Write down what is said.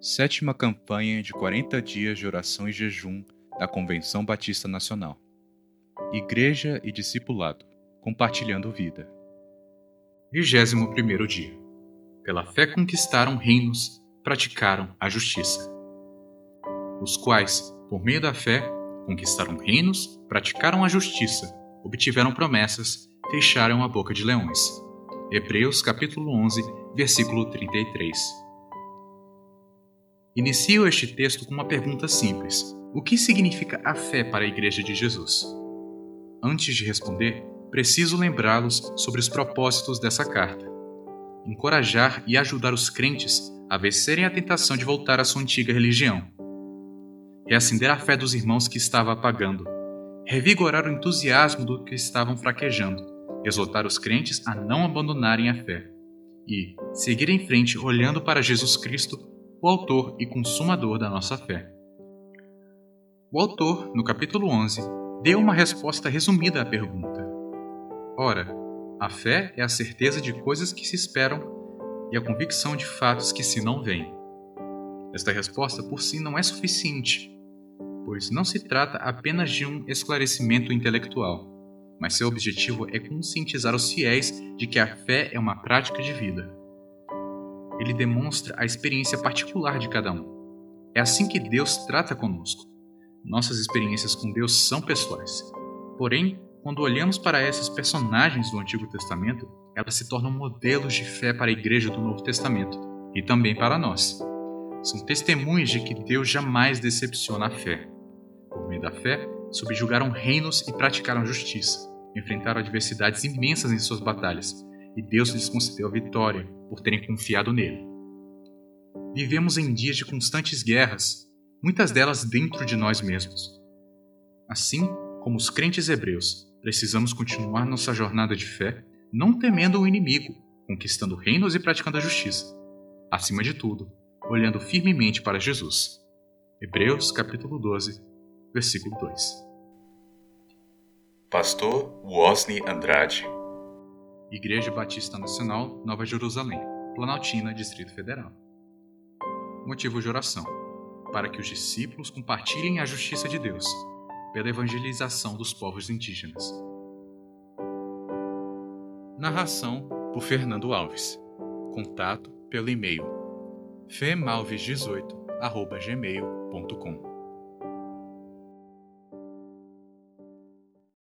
Sétima campanha de 40 dias de oração e jejum da Convenção Batista Nacional. Igreja e discipulado, compartilhando vida. 21 dia. Pela fé conquistaram reinos, praticaram a justiça. Os quais, por meio da fé, conquistaram reinos, praticaram a justiça, obtiveram promessas, fecharam a boca de leões. Hebreus capítulo 11, versículo 33. Inicio este texto com uma pergunta simples: O que significa a fé para a Igreja de Jesus? Antes de responder, preciso lembrá-los sobre os propósitos dessa carta. Encorajar e ajudar os crentes a vencerem a tentação de voltar à sua antiga religião. Reacender a fé dos irmãos que estava apagando. Revigorar o entusiasmo do que estavam fraquejando. Exortar os crentes a não abandonarem a fé. E seguir em frente olhando para Jesus Cristo o autor e consumador da nossa fé. O autor, no capítulo 11, deu uma resposta resumida à pergunta. Ora, a fé é a certeza de coisas que se esperam e a convicção de fatos que se não veem. Esta resposta por si não é suficiente, pois não se trata apenas de um esclarecimento intelectual, mas seu objetivo é conscientizar os fiéis de que a fé é uma prática de vida ele demonstra a experiência particular de cada um. É assim que Deus trata conosco. Nossas experiências com Deus são pessoais. Porém, quando olhamos para essas personagens do Antigo Testamento, elas se tornam modelos de fé para a igreja do Novo Testamento e também para nós. São testemunhas de que Deus jamais decepciona a fé. Por meio da fé, subjugaram reinos e praticaram justiça, enfrentaram adversidades imensas em suas batalhas, e Deus lhes concedeu a vitória por terem confiado nele. Vivemos em dias de constantes guerras, muitas delas dentro de nós mesmos. Assim como os crentes hebreus, precisamos continuar nossa jornada de fé, não temendo o inimigo, conquistando reinos e praticando a justiça. Acima de tudo, olhando firmemente para Jesus. Hebreus capítulo 12, versículo 2. Pastor Wosny Andrade Igreja Batista Nacional, Nova Jerusalém, Planaltina, Distrito Federal. Motivo de oração: para que os discípulos compartilhem a justiça de Deus, pela evangelização dos povos indígenas. Narração por Fernando Alves. Contato pelo e-mail femalves18@gmail.com.